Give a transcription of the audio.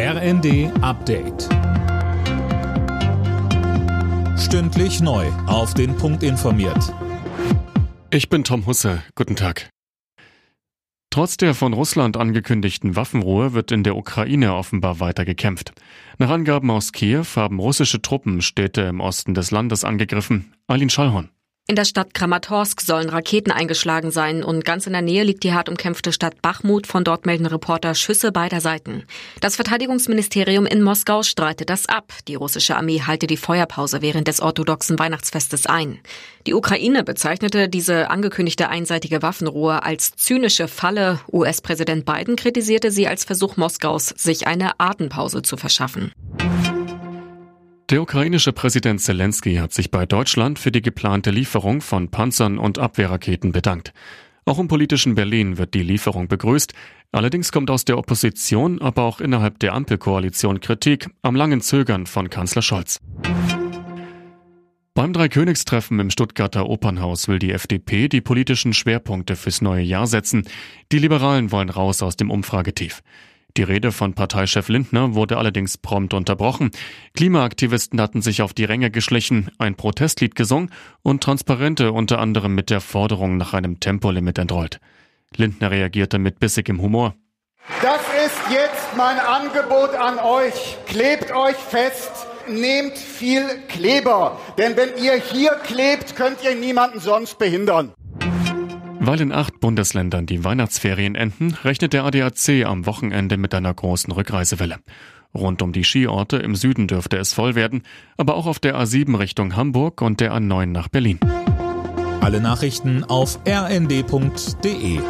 RND Update. Stündlich neu. Auf den Punkt informiert. Ich bin Tom Husse. Guten Tag. Trotz der von Russland angekündigten Waffenruhe wird in der Ukraine offenbar weiter gekämpft. Nach Angaben aus Kiew haben russische Truppen Städte im Osten des Landes angegriffen. Alin Schallhorn. In der Stadt Kramatorsk sollen Raketen eingeschlagen sein und ganz in der Nähe liegt die hart umkämpfte Stadt Bachmut. Von dort melden Reporter Schüsse beider Seiten. Das Verteidigungsministerium in Moskau streitet das ab. Die russische Armee halte die Feuerpause während des orthodoxen Weihnachtsfestes ein. Die Ukraine bezeichnete diese angekündigte einseitige Waffenruhe als zynische Falle. US-Präsident Biden kritisierte sie als Versuch Moskaus, sich eine Atempause zu verschaffen. Der ukrainische Präsident Zelensky hat sich bei Deutschland für die geplante Lieferung von Panzern und Abwehrraketen bedankt. Auch im politischen Berlin wird die Lieferung begrüßt. Allerdings kommt aus der Opposition, aber auch innerhalb der Ampelkoalition Kritik am langen Zögern von Kanzler Scholz. Beim Dreikönigstreffen im Stuttgarter Opernhaus will die FDP die politischen Schwerpunkte fürs neue Jahr setzen. Die Liberalen wollen raus aus dem Umfragetief. Die Rede von Parteichef Lindner wurde allerdings prompt unterbrochen. Klimaaktivisten hatten sich auf die Ränge geschlichen, ein Protestlied gesungen und Transparente unter anderem mit der Forderung nach einem Tempolimit entrollt. Lindner reagierte mit bissigem Humor. Das ist jetzt mein Angebot an euch. Klebt euch fest, nehmt viel Kleber. Denn wenn ihr hier klebt, könnt ihr niemanden sonst behindern. Weil in acht Bundesländern die Weihnachtsferien enden, rechnet der ADAC am Wochenende mit einer großen Rückreisewelle. Rund um die Skiorte im Süden dürfte es voll werden, aber auch auf der A7 Richtung Hamburg und der A9 nach Berlin. Alle Nachrichten auf rnd.de